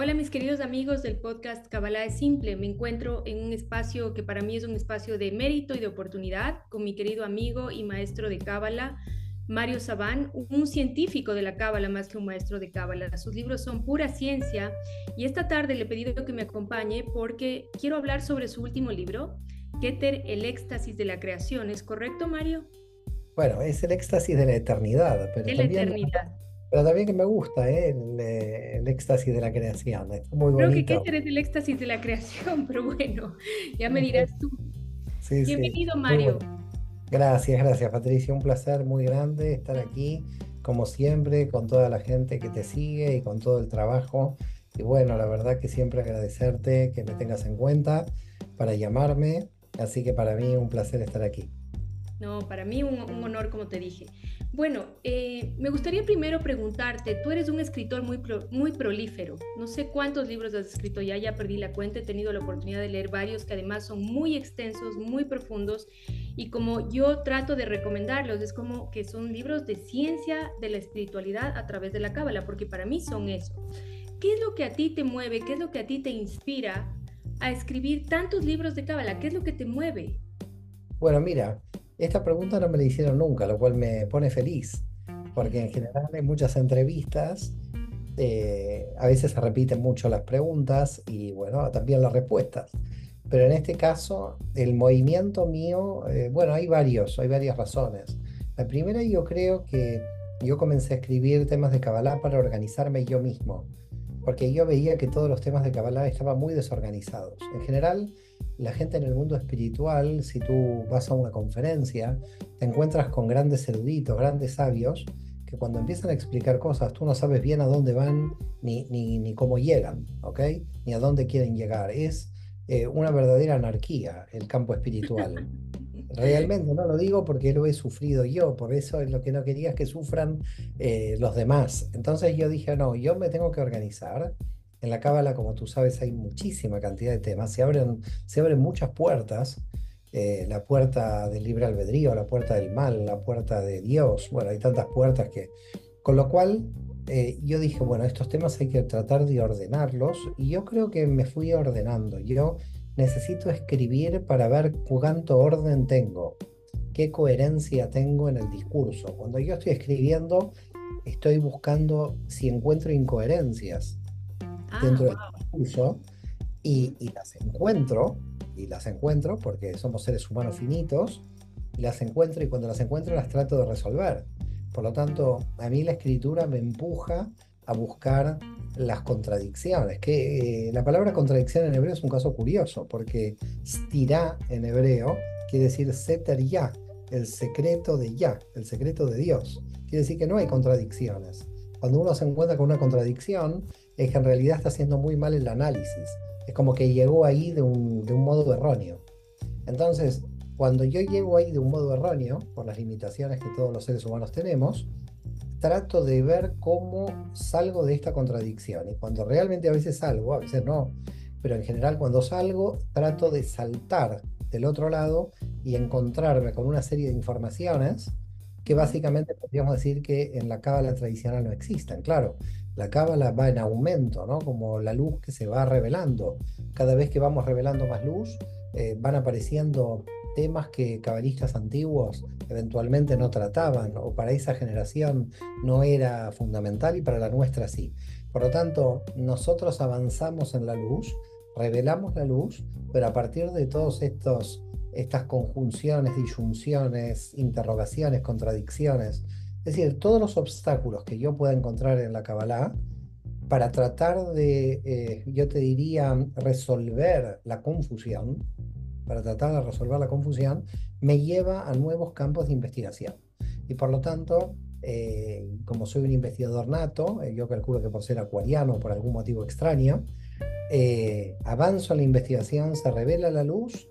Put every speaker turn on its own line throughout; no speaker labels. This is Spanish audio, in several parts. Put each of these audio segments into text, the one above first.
Hola mis queridos amigos del podcast Kabbalah es Simple. Me encuentro en un espacio que para mí es un espacio de mérito y de oportunidad con mi querido amigo y maestro de Kabbalah, Mario Sabán, un científico de la Cábala más que un maestro de Cábala. Sus libros son pura ciencia y esta tarde le he pedido que me acompañe porque quiero hablar sobre su último libro, Keter, el éxtasis de la creación. ¿Es correcto, Mario?
Bueno, es el éxtasis de la eternidad.
Pero de la eternidad.
Pero también que me gusta ¿eh? el, éxtasis de la creación. Es muy
Creo que Keter es el éxtasis de la creación, pero bueno, ya me dirás tú. Bienvenido, Mario.
Gracias, gracias, Patricia. Un placer muy grande estar aquí, como siempre, con toda la gente que te sigue y con todo el trabajo. Y bueno, la verdad que siempre agradecerte que me tengas en cuenta para llamarme. Así que para mí un placer estar aquí.
No, para mí un, honor, como te dije. Bueno, eh, me gustaría primero preguntarte, tú eres un escritor muy, muy prolífero, no sé cuántos libros has escrito ya, ya perdí la cuenta, he tenido la oportunidad de leer varios que además son muy extensos, muy profundos, y como yo trato de recomendarlos, es como que son libros de ciencia de la espiritualidad a través de la cábala, porque para mí son eso. ¿Qué es lo que a ti te mueve? ¿Qué es lo que a ti te inspira a escribir tantos libros de cábala? ¿Qué es lo que te mueve?
Bueno, mira, esta pregunta no me la hicieron nunca, lo cual me pone feliz, porque en general en muchas entrevistas eh, a veces se repiten mucho las preguntas y bueno, también las respuestas. Pero en este caso, el movimiento mío, eh, bueno, hay varios, hay varias razones. La primera, yo creo que yo comencé a escribir temas de Kabbalah para organizarme yo mismo, porque yo veía que todos los temas de Kabbalah estaban muy desorganizados. En general, la gente en el mundo espiritual, si tú vas a una conferencia, te encuentras con grandes eruditos, grandes sabios, que cuando empiezan a explicar cosas, tú no sabes bien a dónde van ni, ni, ni cómo llegan, ¿ok? Ni a dónde quieren llegar. Es eh, una verdadera anarquía el campo espiritual. Realmente no lo digo porque lo he sufrido yo, por eso es lo que no quería es que sufran eh, los demás. Entonces yo dije, no, yo me tengo que organizar en la Cábala, como tú sabes, hay muchísima cantidad de temas, se abren, se abren muchas puertas, eh, la puerta del libre albedrío, la puerta del mal, la puerta de Dios, bueno, hay tantas puertas que... Con lo cual, eh, yo dije, bueno, estos temas hay que tratar de ordenarlos y yo creo que me fui ordenando. Yo necesito escribir para ver cuánto orden tengo, qué coherencia tengo en el discurso. Cuando yo estoy escribiendo, estoy buscando si encuentro incoherencias Ah, dentro del discurso y, las encuentro, y las encuentro porque somos seres humanos finitos, y las encuentro y cuando las encuentro las trato de resolver. Por lo tanto, a mí la escritura me empuja a buscar las contradicciones, que eh, la palabra contradicción en hebreo es un caso curioso, porque stirá en hebreo quiere decir seter ya, el secreto de ya, el secreto de Dios. Quiere decir que no hay contradicciones. Cuando uno se encuentra con una contradicción, es que en realidad está haciendo muy mal el análisis. Es como que llegó ahí de un, modo erróneo. Entonces, cuando yo llego ahí de un modo erróneo, por las limitaciones que todos los seres humanos tenemos, trato de ver cómo salgo de esta contradicción. Y cuando realmente a veces salgo, a veces no, pero en general cuando salgo, trato de saltar del otro lado y encontrarme con una serie de informaciones que básicamente podríamos decir que en la cábala tradicional no existen. Claro, la cábala va en aumento, ¿no? Como la luz que se va revelando. Cada vez que vamos revelando más luz, eh, van apareciendo temas que cabalistas antiguos eventualmente no trataban o para esa generación no era fundamental y para la nuestra sí. Por lo tanto, nosotros avanzamos en la luz, revelamos la luz, pero a partir de todos estos estas conjunciones, disyunciones, interrogaciones, contradicciones, es decir, todos los obstáculos que yo pueda encontrar en la Kabbalah para tratar de, eh, yo te diría, resolver la confusión, para tratar de resolver la confusión, me lleva a nuevos campos de investigación. Y por lo tanto, eh, como soy un investigador nato, eh, yo calculo que por ser acuariano, por algún motivo extraño, avanzo en la investigación, se revela la luz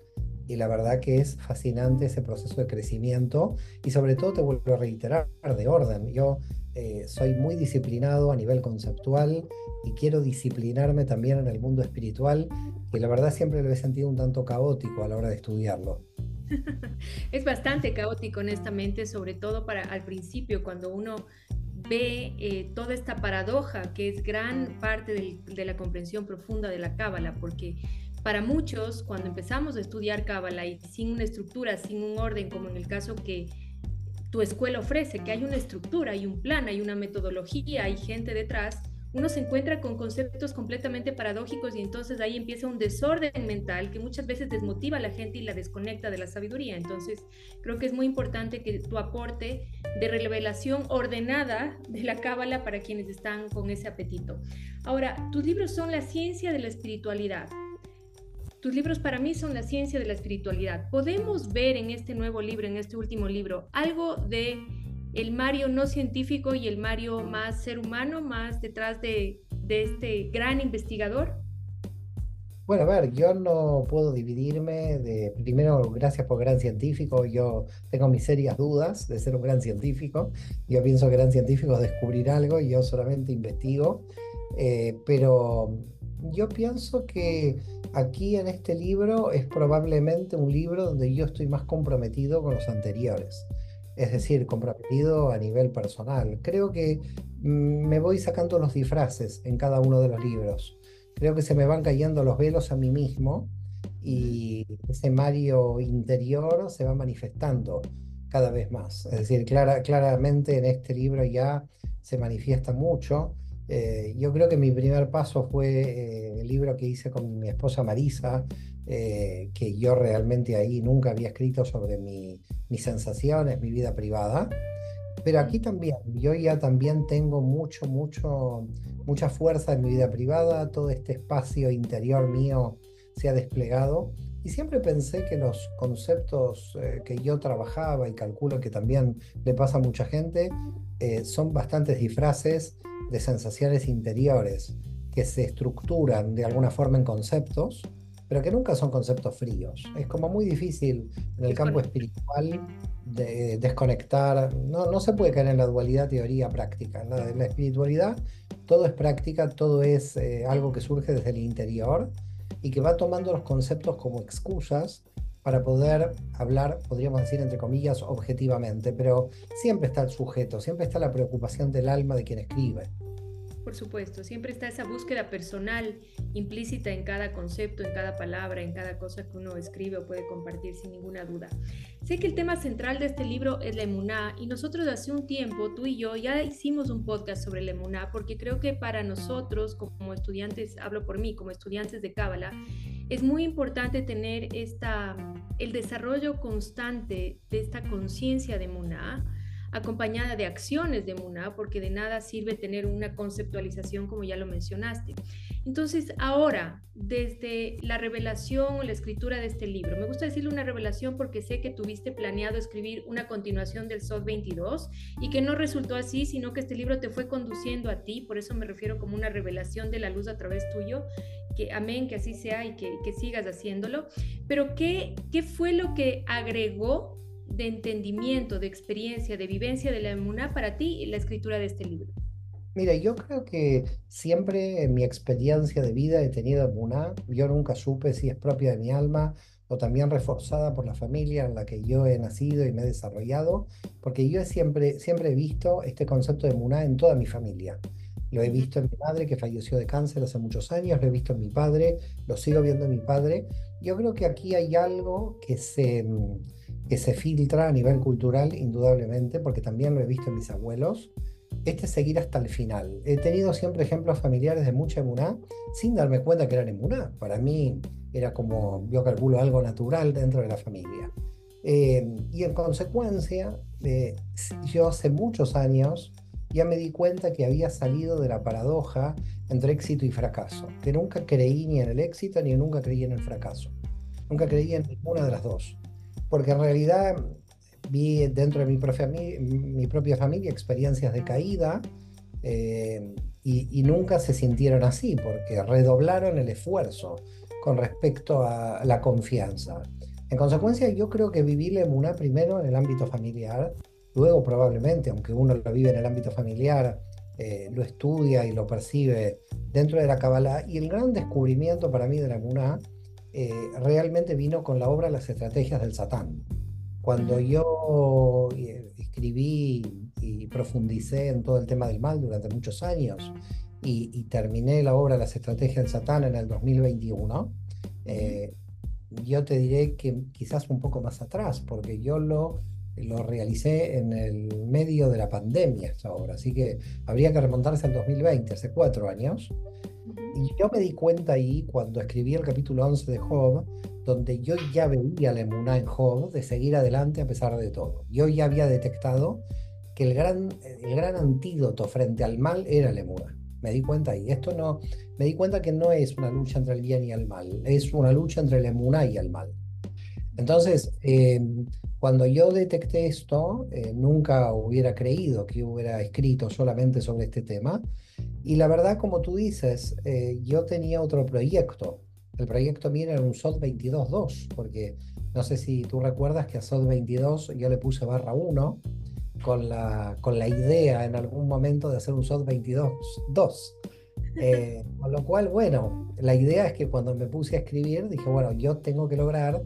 y la verdad que es fascinante ese proceso de crecimiento y sobre todo te vuelvo a reiterar de orden. Yo eh, soy muy disciplinado a nivel conceptual y quiero disciplinarme también en el mundo espiritual y la verdad siempre lo he sentido un tanto caótico a la hora de estudiarlo.
es bastante caótico honestamente, sobre todo para al principio cuando uno ve eh, toda esta paradoja que es gran parte de la comprensión profunda de la Cábala, porque para muchos, cuando empezamos a estudiar Cábala y sin una estructura, sin un orden, como en el caso que tu escuela ofrece, que hay una estructura, hay un plan, hay una metodología, hay gente detrás, uno se encuentra con conceptos completamente paradójicos y entonces ahí empieza un desorden mental que muchas veces desmotiva a la gente y la desconecta de la sabiduría. Entonces, creo que es muy importante que tu aporte de revelación ordenada de la cábala para quienes están con ese apetito. Ahora, tus libros son la ciencia de la espiritualidad. Tus libros para mí son la ciencia de la espiritualidad. Podemos ver en este nuevo libro, en este último libro, algo de el Mario no científico y el Mario más ser humano, más detrás de, este gran investigador.
Bueno, a ver, yo no puedo dividirme de, primero, gracias por gran científico, yo tengo mis serias dudas de ser un gran científico, yo pienso que gran científico es descubrir algo y yo solamente investigo, eh, pero yo pienso que aquí en este libro es probablemente un libro donde yo estoy más comprometido con los anteriores, es decir, comprometido a nivel personal. Creo que mm, me voy sacando los disfraces en cada uno de los libros. Creo que se me van cayendo los velos a mí mismo y ese Mario interior se va manifestando cada vez más. Es decir, claramente en este libro ya se manifiesta mucho eh, yo creo que mi primer paso fue eh, el libro que hice con mi esposa Marisa, eh, que yo realmente ahí nunca había escrito sobre mis sensaciones, mi vida privada. Pero aquí también, yo ya también tengo mucho, mucho, mucha fuerza en mi vida privada, todo este espacio interior mío se ha desplegado y siempre pensé que los conceptos que yo trabajaba y calculo que también le pasa a mucha gente son bastantes disfraces de sensaciones interiores que se estructuran de alguna forma en conceptos, pero que nunca son conceptos fríos. Es como muy difícil en el campo espiritual de desconectar, no, no se puede caer en la dualidad teoría-práctica. En la, espiritualidad todo es práctica, todo es eh, algo que surge desde el interior y que va tomando los conceptos como excusas para poder hablar, podríamos decir, entre comillas, objetivamente, pero siempre está el sujeto, siempre está la preocupación del alma de quien escribe.
Por supuesto, siempre está esa búsqueda personal implícita en cada concepto, en cada palabra, en cada cosa que uno escribe o puede compartir sin ninguna duda. Sé que el tema central de este libro es la emuná y nosotros hace un tiempo, tú y yo, ya hicimos un podcast sobre la emuná porque creo que para nosotros como estudiantes, hablo por mí, como estudiantes de Cábala, es muy importante tener esta, el desarrollo constante de esta conciencia de Muná, acompañada de acciones de Muná, porque de nada sirve tener una conceptualización como ya lo mencionaste. Entonces, ahora, desde la revelación o la escritura de este libro, me gusta decirle una revelación porque sé que tuviste planeado escribir una continuación del SOT 22 y que no resultó así, sino que este libro te fue conduciendo a ti, por eso me refiero como una revelación de la luz a través tuyo, que amén, que así sea y que, que sigas haciéndolo. Pero, ¿qué, ¿qué fue lo que agregó de entendimiento, de experiencia, de vivencia de la emuná para ti la escritura de este libro?
Mira, yo creo que siempre en mi experiencia de vida he tenido emuná. Yo nunca supe si es propia de mi alma o también reforzada por la familia en la que yo he nacido y me he desarrollado, porque yo siempre, siempre he visto este concepto de emuná en toda mi familia. Lo he visto en mi madre que falleció de cáncer hace muchos años, lo he visto en mi padre, lo sigo viendo en mi padre. Yo creo que aquí hay algo que se, que se filtra a nivel cultural, indudablemente, porque también lo he visto en mis abuelos. Este es seguir hasta el final. He tenido siempre ejemplos familiares de mucha emuná, sin darme cuenta que eran emuná. Para mí era como, yo calculo, algo natural dentro de la familia. Eh, y en consecuencia, eh, yo hace muchos años ya me di cuenta que había salido de la paradoja entre éxito y fracaso, que nunca creí ni en el éxito ni nunca creí en el fracaso. Nunca creí en ninguna de las dos. Porque en realidad vi dentro de mi propia, mi, propia familia experiencias de caída eh, y, nunca se sintieron así, porque redoblaron el esfuerzo con respecto a la confianza. En consecuencia, yo creo que viví la emuná primero en el ámbito familiar, Luego probablemente, aunque uno lo vive en el ámbito familiar, eh, lo estudia y lo percibe dentro de la Kabbalah. Y el gran descubrimiento para mí de la Muná eh, realmente vino con la obra Las estrategias del Satán. Cuando yo eh, escribí y profundicé en todo el tema del mal durante muchos años y, terminé la obra Las estrategias del Satán en el 2021, eh, yo te diré que quizás un poco más atrás, porque yo lo, lo realicé en el medio de la pandemia esta obra, así que habría que remontarse al 2020, hace cuatro años. Y yo me di cuenta ahí cuando escribí el capítulo 11 de Job, donde yo ya veía la emuná en Job de seguir adelante a pesar de todo. Yo ya había detectado que el gran, el gran antídoto frente al mal era la emuná. Me di cuenta ahí. Esto no, me di cuenta que no es una lucha entre el bien y el mal, es una lucha entre la emuná y el mal. Entonces, em, cuando yo detecté esto, eh, nunca hubiera creído que hubiera escrito solamente sobre este tema. Y la verdad, como tú dices, eh, yo tenía otro proyecto. El proyecto mío era un SOT 22.2, porque no sé si tú recuerdas que a SOT 22 yo le puse barra 1 con la, con la idea en algún momento de hacer un SOT 22.2. Eh, con lo cual, bueno, la idea es que cuando me puse a escribir, dije, bueno, yo tengo que lograr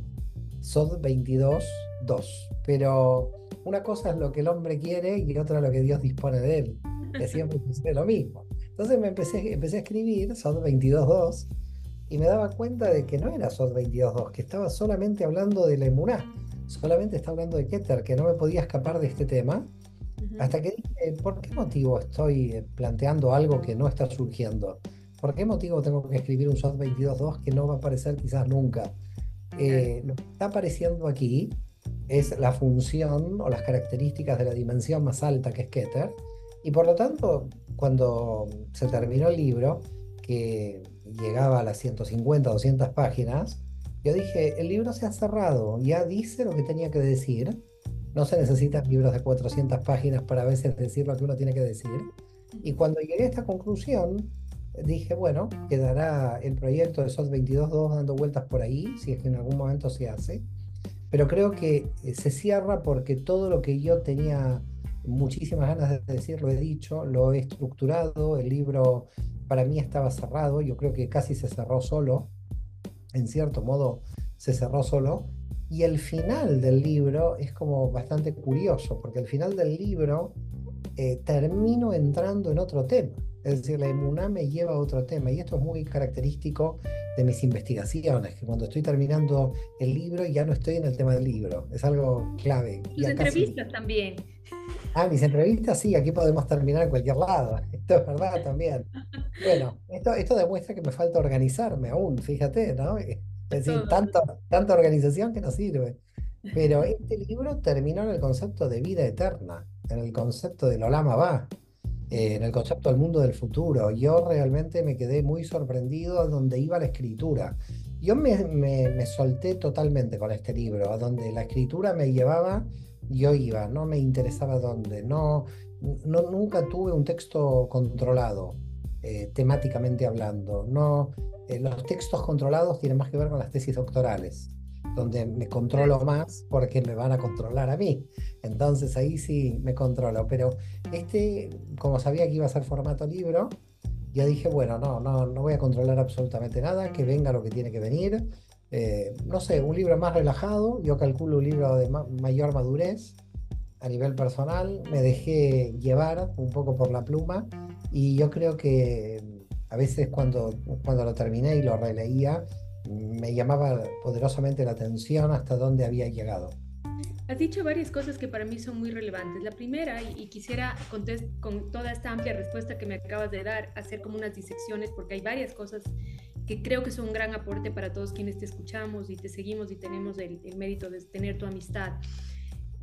SOT 22.2. Pero una cosa es lo que el hombre quiere y otra es lo que Dios dispone de él, que siempre sucede lo mismo. Entonces me empecé, empecé a escribir SOT 22.2 y me daba cuenta de que no era SOT 22.2, que estaba solamente hablando de la emuná, solamente estaba hablando de Keter, que no me podía escapar de este tema. Hasta que dije, ¿por qué motivo estoy eh, planteando algo que no está surgiendo? ¿Por qué motivo tengo que escribir un SOT 22.2 que no va a aparecer quizás nunca? Eh, lo que está apareciendo aquí es la función o las características de la dimensión más alta que es Keter. Y por lo tanto, cuando se terminó el libro, que llegaba a las 150, 200 páginas, yo dije, el libro se ha cerrado, ya dice lo que tenía que decir. No se necesitan libros de 400 páginas para a veces decir lo que uno tiene que decir. Y cuando llegué a esta conclusión, dije, bueno, quedará el proyecto de SOT 22.2 dando vueltas por ahí, si es que en algún momento se hace. Pero creo que eh, se cierra porque todo lo que yo tenía muchísimas ganas de decir, lo he dicho, lo he estructurado, el libro para mí estaba cerrado, yo creo que casi se cerró solo, en cierto modo se cerró solo, y el final del libro es como bastante curioso, porque el final del libro eh, termino entrando en otro tema. Es decir, la emuná me lleva a otro tema y esto es muy característico de mis investigaciones, que cuando estoy terminando el libro ya no estoy en el tema del libro, es algo clave.
Tus entrevistas también.
Ah, mis entrevistas sí, aquí podemos terminar en cualquier lado, esto es verdad también. Bueno, esto, esto demuestra que me falta organizarme aún, fíjate, ¿no? Es decir, tanto, tanta organización que no sirve. Pero este libro terminó en el concepto de vida eterna, en el concepto del Olama Va. Eh, en el concepto del mundo del futuro. Yo realmente me quedé muy sorprendido a donde iba la escritura. Yo me, me, solté totalmente con este libro, a donde la escritura me llevaba, yo iba, no me interesaba dónde, no, no nunca tuve un texto controlado, eh, temáticamente hablando. No, eh, los textos controlados tienen más que ver con las tesis doctorales donde me controlo más porque me van a controlar a mí. Entonces ahí sí me controlo. Pero este, como sabía que iba a ser formato libro, yo dije, bueno, no, no, no voy a controlar absolutamente nada, que venga lo que tiene que venir. Eh, no sé, un libro más relajado, yo calculo un libro de mayor madurez a nivel personal, me dejé llevar un poco por la pluma y yo creo que a veces cuando, cuando lo terminé y lo releía, me llamaba poderosamente la atención hasta dónde había llegado.
Has dicho varias cosas que para mí son muy relevantes. La primera, y, quisiera con toda esta amplia respuesta que me acabas de dar, hacer como unas disecciones, porque hay varias cosas que creo que son un gran aporte para todos quienes te escuchamos y te seguimos y tenemos el, el mérito de tener tu amistad.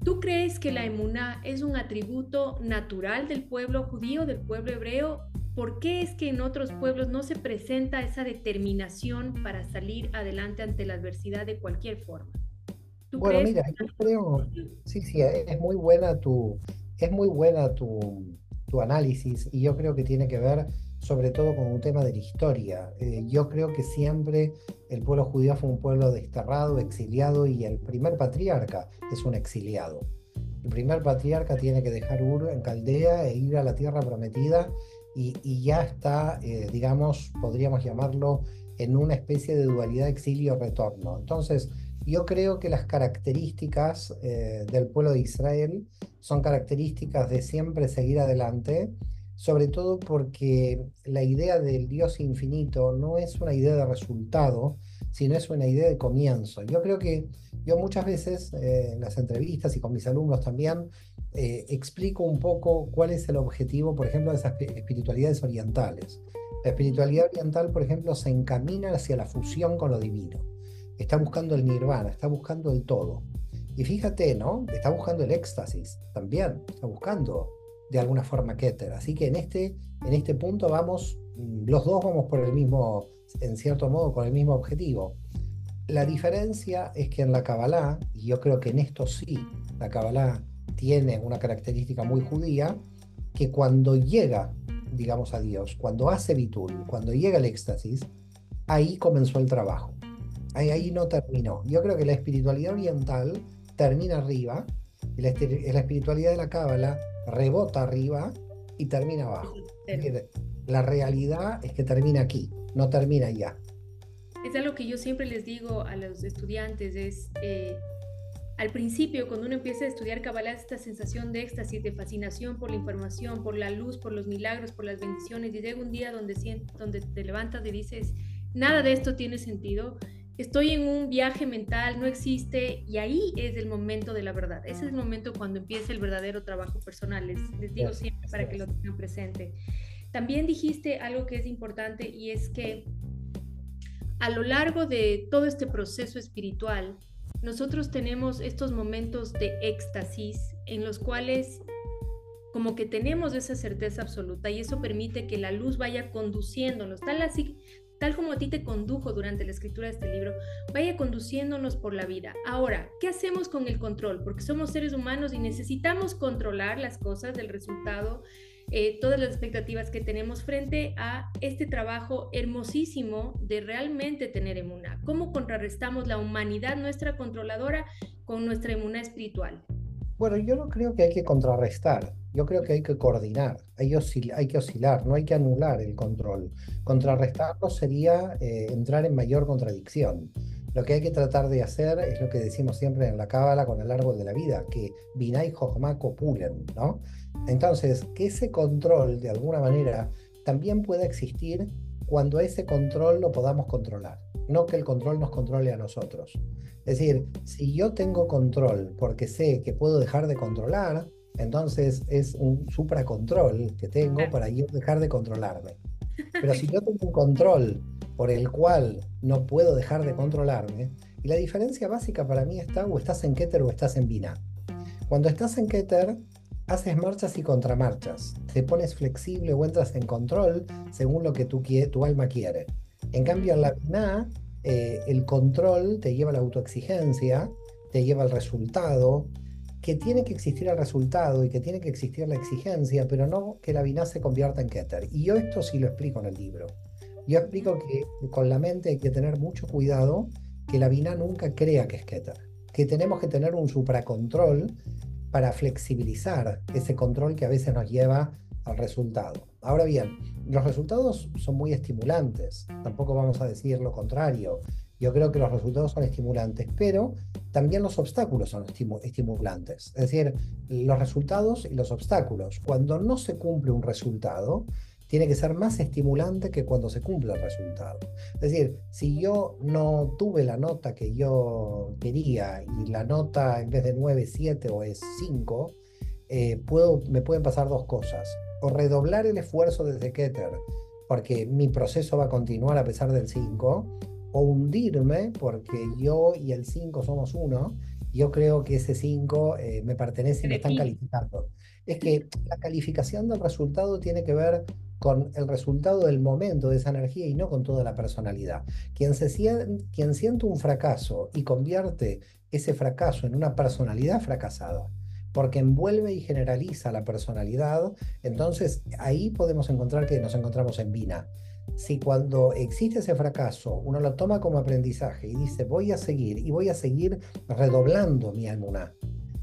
¿Tú crees que la emuná es un atributo natural del pueblo judío, del pueblo hebreo, ¿por qué es que en otros pueblos no se presenta esa determinación para salir adelante ante la adversidad de cualquier forma?
bueno, mira, yo creo, sí, sí, es muy buena tu, es muy buena tu, tu análisis y yo creo que tiene que ver sobre todo con un tema de la historia. Eh, yo creo que siempre el pueblo judío fue un pueblo desterrado, exiliado y el primer patriarca es un exiliado. El primer patriarca tiene que dejar Ur en Caldea e ir a la tierra prometida y, ya está, eh, digamos, podríamos llamarlo en una especie de dualidad exilio-retorno. Entonces, Yo creo que las características eh, del pueblo de Israel son características de siempre seguir adelante, sobre todo porque la idea del Dios infinito no es una idea de resultado, sino es una idea de comienzo. Yo creo que yo muchas veces eh, en las entrevistas y con mis alumnos también eh, explico un poco cuál es el objetivo, por ejemplo, de esas espiritualidades orientales. La espiritualidad oriental, por ejemplo, se encamina hacia la fusión con lo divino. Está buscando el nirvana, está buscando el todo. Y fíjate, ¿no? Está buscando el éxtasis también, está buscando de alguna forma Keter. Así que en este, en este punto vamos, mm, los dos vamos por el mismo, en cierto modo, con el mismo objetivo. La diferencia es que en la Kabbalah, y yo creo que en esto sí, la Kabbalah tiene una característica muy judía, que cuando llega, digamos, a Dios, cuando hace Bitul, cuando llega el éxtasis, ahí comenzó el trabajo. Ahí, ahí no terminó. Yo creo que la espiritualidad oriental termina arriba, y la, la espiritualidad de la Cábala rebota arriba y termina abajo. La realidad es que termina aquí, no termina allá.
Es algo que yo siempre les digo a los estudiantes, es eh, al principio, cuando uno empieza a estudiar Kabbalah, esta sensación de éxtasis, de fascinación por la información, por la luz, por los milagros, por las bendiciones, y llega un día donde, donde te levantas y dices, nada de esto tiene sentido, estoy en un viaje mental, no existe, y ahí es el momento de la verdad. Ese es el momento cuando empieza el verdadero trabajo personal. Les, les digo siempre para que lo tengan presente. También dijiste algo que es importante y es que a lo largo de todo este proceso espiritual, nosotros tenemos estos momentos de éxtasis en los cuales como que tenemos esa certeza absoluta y eso permite que la luz vaya conduciéndonos, tal así, tal como a ti te condujo durante la escritura de este libro, vaya conduciéndonos por la vida. Ahora, ¿qué hacemos con el control? Porque somos seres humanos y necesitamos controlar las cosas, del resultado, eh, todas las expectativas que tenemos frente a este trabajo hermosísimo de realmente tener emuna. ¿Cómo contrarrestamos la humanidad nuestra controladora con nuestra emuna espiritual?
Bueno, yo no creo que hay que contrarrestar, yo creo que hay que coordinar, hay, hay que oscilar, no hay que anular el control. Contrarrestarlo sería eh, entrar en mayor contradicción. Lo que hay que tratar de hacer es lo que decimos siempre en la cábala con el árbol de la vida, que Binay Jochma copulen, ¿no? Entonces, que ese control de alguna manera también pueda existir cuando ese control lo podamos controlar, no que el control nos controle a nosotros. Es decir, si yo tengo control porque sé que puedo dejar de controlar, entonces es un supracontrol que tengo para yo dejar de controlarme. Pero si yo tengo un control por el cual no puedo dejar de controlarme, y la diferencia básica para mí está o estás en Keter o estás en Bina. Cuando estás en Keter, haces marchas y contramarchas, te pones flexible o entras en control según lo que tu, tu alma quiere. En cambio, en la Binah, eh, el control te lleva a la autoexigencia, te lleva al resultado, que tiene que existir el resultado y que tiene que existir la exigencia, pero no que la Binah se convierta en Keter. Y yo esto sí lo explico en el libro. Yo explico que con la mente hay que tener mucho cuidado que la Binah nunca crea que es Keter, que tenemos que tener un supracontrol para flexibilizar ese control que a veces nos lleva al resultado. Ahora bien, los resultados son muy estimulantes, tampoco vamos a decir lo contrario. Yo creo que los resultados son estimulantes, pero también los obstáculos son estimulantes. Es decir, los resultados y los obstáculos. Cuando no se cumple un resultado, tiene que ser más estimulante que cuando se cumple el resultado. Es decir, si yo no tuve la nota que yo quería y la nota en vez de 9 7 o es 5, eh, puedo, me pueden pasar dos cosas. O redoblar el esfuerzo desde Keter, porque mi proceso va a continuar a pesar del 5, o hundirme porque yo y el 5 somos uno, yo creo que ese 5 eh, me pertenece y me están calificando. Es que la calificación del resultado tiene que ver con el resultado del momento de esa energía y no con toda la personalidad. Quien, se quien siente un fracaso y convierte ese fracaso en una personalidad fracasada, porque envuelve y generaliza la personalidad, entonces ahí podemos encontrar que nos encontramos en Vina. Si cuando existe ese fracaso uno lo toma como aprendizaje y dice voy a seguir y voy a seguir redoblando mi emuná,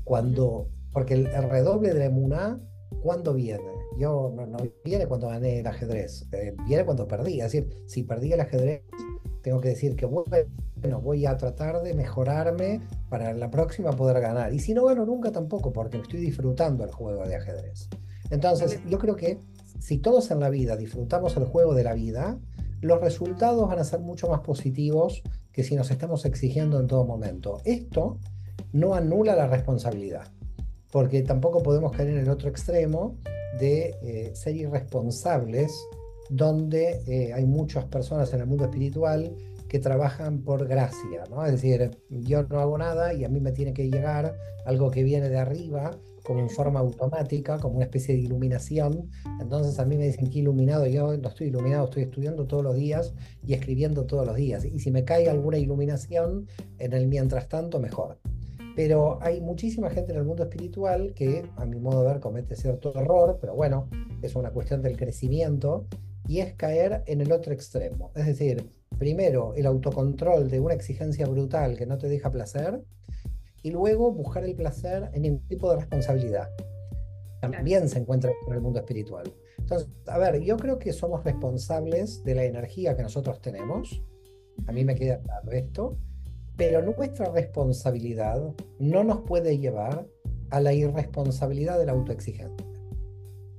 cuando, porque el, redoble de la emuná, ¿cuándo viene? Yo no, viene cuando gané el ajedrez, eh, viene cuando perdí. Es decir, si perdí el ajedrez, tengo que decir que bueno, bueno, voy a tratar de mejorarme para la próxima poder ganar. Y si no gano nunca tampoco, porque estoy disfrutando el juego de ajedrez. Entonces, yo creo que si todos en la vida disfrutamos el juego de la vida, los resultados van a ser mucho más positivos que si nos estamos exigiendo en todo momento. Esto no anula la responsabilidad, porque tampoco podemos caer en el otro extremo de eh, ser irresponsables, donde eh, hay muchas personas en el mundo espiritual que trabajan por gracia, ¿no? Es decir, yo no hago nada y a mí me tiene que llegar algo que viene de arriba, como en forma automática, como una especie de iluminación. Entonces a mí me dicen que iluminado, yo no estoy iluminado, estoy estudiando todos los días y escribiendo todos los días. Y si me cae alguna iluminación en el mientras tanto, mejor. Pero hay muchísima gente en el mundo espiritual que, a mi modo de ver, comete cierto error, pero bueno, es una cuestión del crecimiento, y es caer en el otro extremo. Es decir, primero el autocontrol de una exigencia brutal que no te deja placer, y luego buscar el placer en ningún tipo de responsabilidad. También se encuentra en el mundo espiritual. Entonces, a ver, yo creo que somos responsables de la energía que nosotros tenemos. A mí me queda claro esto. Pero nuestra responsabilidad no nos puede llevar a la irresponsabilidad de la autoexigencia.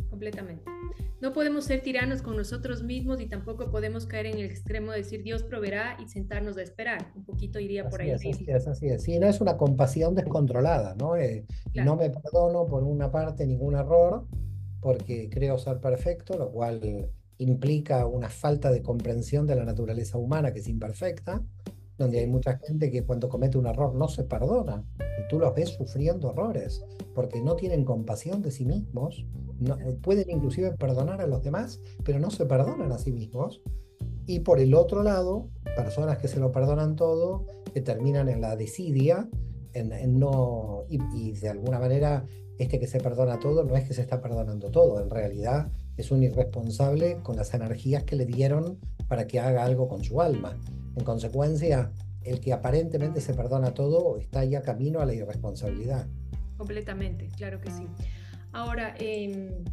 Completamente. No podemos ser tiranos con nosotros mismos y tampoco podemos caer en el extremo de decir Dios proveerá y sentarnos a esperar. Un poquito iría por ahí.
Es, así es, así es. Sí, no es una compasión descontrolada, ¿no? Eh, no me perdono por una parte ningún error porque creo ser perfecto, lo cual implica una falta de comprensión de la naturaleza humana que es imperfecta, donde hay mucha gente que cuando comete un error no se perdona y tú los ves sufriendo errores porque no tienen compasión de sí mismos pueden inclusive perdonar a los demás, pero no se perdonan a sí mismos. Y por el otro lado, personas que se lo perdonan todo, que terminan en la desidia, en, no, y, de alguna manera este que se perdona todo no es que se está perdonando todo, en realidad es un irresponsable con las energías que le dieron para que haga algo con su alma. En consecuencia, el que aparentemente se perdona todo está ya camino a la irresponsabilidad.
Completamente, claro que sí. Ahora, em,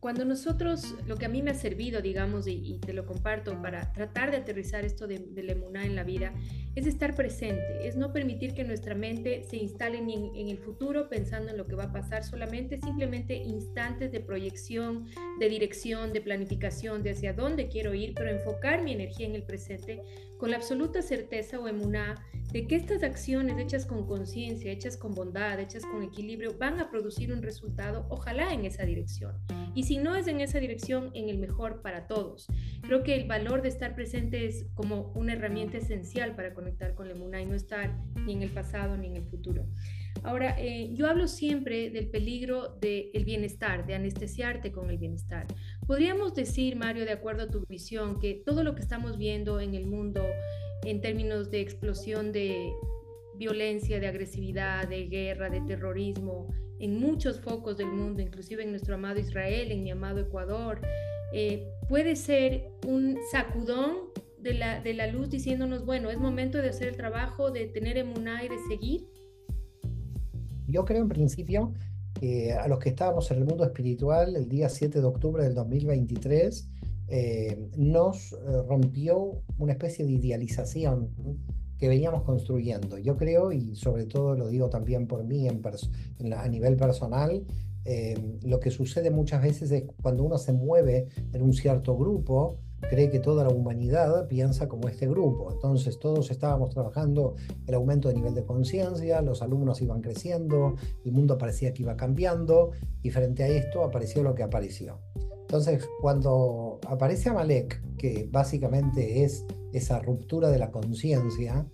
cuando nosotros, lo que a mí me ha servido, digamos, y, te lo comparto para tratar de aterrizar esto de, de en la vida, es estar presente, es no permitir que nuestra mente se instale en, el futuro pensando en lo que va a pasar solamente, simplemente instantes de proyección, de dirección, de planificación, de hacia dónde quiero ir, pero enfocar mi energía en el presente con la absoluta certeza o emuná de que estas acciones hechas con conciencia, hechas con bondad, hechas con equilibrio, van a producir un resultado, ojalá en esa dirección. Y si no es en esa dirección, en el mejor para todos. Creo que el valor de estar presente es como una herramienta esencial para conectar con la emuná y no estar ni en el pasado ni en el futuro. Ahora, eh, yo hablo siempre del peligro del bienestar, de anestesiarte con el bienestar. Podríamos decir, Mario, de acuerdo a tu visión, que todo lo que estamos viendo en el mundo en términos de explosión de violencia, de agresividad, de guerra, de terrorismo, en muchos focos del mundo, inclusive en nuestro amado Israel, en mi amado Ecuador, eh, puede ser un sacudón de la, de la luz diciéndonos, bueno, es momento de hacer el trabajo, de tener emuná y de seguir
yo creo en principio que a los que estábamos en el mundo espiritual el día 7 de octubre del 2023 eh, nos eh, rompió una especie de idealización que veníamos construyendo. Yo creo, y sobre todo lo digo también por mí en a nivel personal, eh, lo que sucede muchas veces es cuando uno se mueve en un cierto grupo, cree que toda la humanidad piensa como este grupo. Entonces todos estábamos trabajando el aumento de nivel de conciencia, los alumnos iban creciendo, el mundo parecía que iba cambiando y frente a esto apareció lo que apareció. Entonces cuando aparece Amalek, que básicamente es esa ruptura de la conciencia,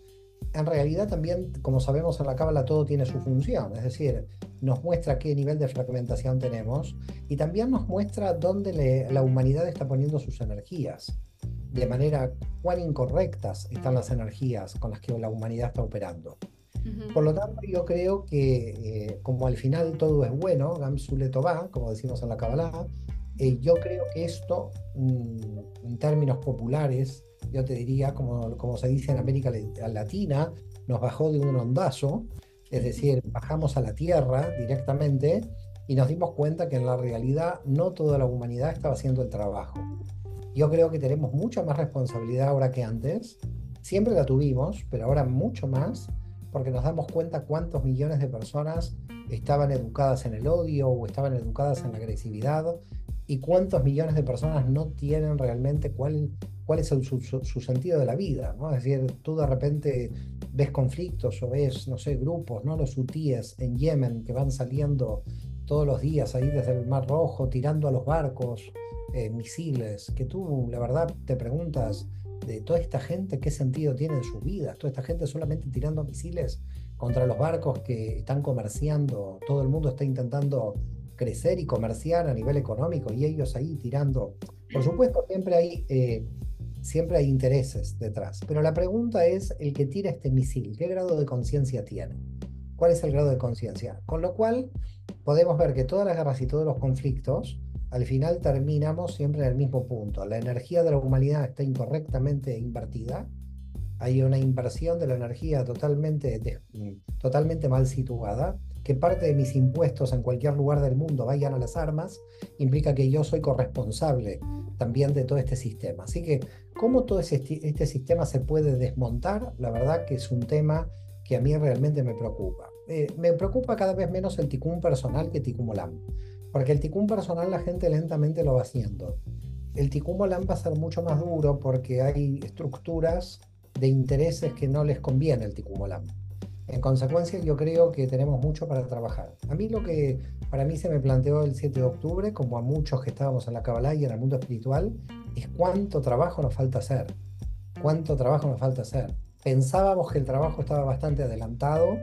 en realidad también, como sabemos en la Cábala, todo tiene su función, es decir, nos muestra qué nivel de fragmentación tenemos y también nos muestra dónde la humanidad está poniendo sus energías, de manera cuán incorrectas están las energías con las que la humanidad está operando. Por lo tanto, yo creo que eh, como al final todo es bueno, Gamsule Tová, como decimos en la Kabbalah, eh, yo creo que esto, mm, en términos populares, yo te diría, como, se dice en América Latina, nos bajó de un ondazo, es decir, bajamos a la tierra directamente y nos dimos cuenta que en la realidad no toda la humanidad estaba haciendo el trabajo. Yo creo que tenemos mucha más responsabilidad ahora que antes siempre la tuvimos, pero ahora mucho más, porque nos damos cuenta cuántos millones de personas estaban educadas en el odio o estaban educadas en la agresividad y cuántos millones de personas no tienen realmente cuál, cuál es su, sentido de la vida. ¿no? Es decir, tú de repente ves conflictos o ves, no sé, grupos, ¿no? los hutíes en Yemen que van saliendo todos los días ahí desde el Mar Rojo, tirando a los barcos eh, misiles, que tú la verdad te preguntas de toda esta gente qué sentido tiene en sus vidas, toda esta gente solamente tirando misiles contra los barcos que están comerciando, todo el mundo está intentando crecer y comerciar a nivel económico y ellos ahí tirando. Por supuesto, siempre hay, eh, siempre hay intereses detrás, pero la pregunta es el que tira este misil, ¿qué grado de conciencia tiene? ¿Cuál es el grado de conciencia? Con lo cual podemos ver que todas las guerras y todos los conflictos, al final terminamos siempre en el mismo punto. La energía de la humanidad está incorrectamente invertida hay una inversión de la energía totalmente, totalmente mal situada, que parte de mis impuestos en cualquier lugar del mundo vayan a las armas, implica que yo soy corresponsable también de todo este sistema. Así que, ¿cómo todo este, sistema se puede desmontar? La verdad que es un tema que a mí realmente me preocupa. Eh, me preocupa cada vez menos el ticún personal que ticún olam, porque el ticún personal la gente lentamente lo va haciendo. El ticún olam va a ser mucho más duro porque hay estructuras de intereses que no les conviene el Tikkun En consecuencia, yo creo que tenemos mucho para trabajar. A mí lo que para mí se me planteó el 7 de octubre, como a muchos que estábamos en la Kabbalah y en el mundo espiritual, es cuánto trabajo nos falta hacer. Cuánto trabajo nos falta hacer. Pensábamos que el trabajo estaba bastante adelantado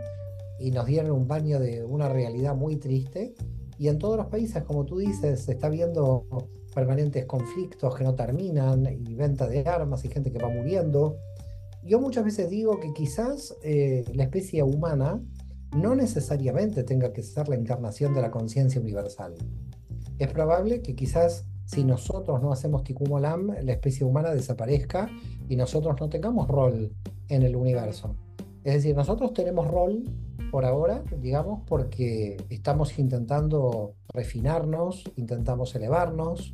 y nos dieron un baño de una realidad muy triste. Y en todos los países, como tú dices, se está viendo permanentes conflictos que no terminan y venta de armas y gente que va muriendo yo muchas veces digo que quizás eh, la especie humana no necesariamente tenga que ser la encarnación de la conciencia universal. Es probable que quizás si nosotros no hacemos Tikkun la especie humana desaparezca y nosotros no tengamos rol en el universo. Es decir, nosotros tenemos rol por ahora, digamos, porque estamos intentando refinarnos, intentamos elevarnos,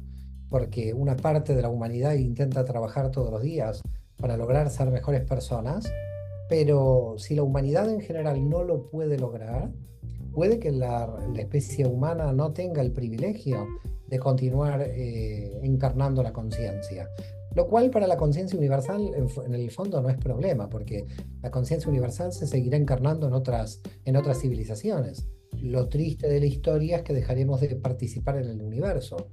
porque una parte de la humanidad intenta trabajar todos los días para lograr ser mejores personas, pero si la humanidad en general no lo puede lograr, puede que la, especie humana no tenga el privilegio de continuar eh, encarnando la conciencia. Lo cual para la conciencia universal en, el fondo no es problema, porque la conciencia universal se seguirá encarnando en otras, en otras civilizaciones. Lo triste de la historia es que dejaremos de participar en el universo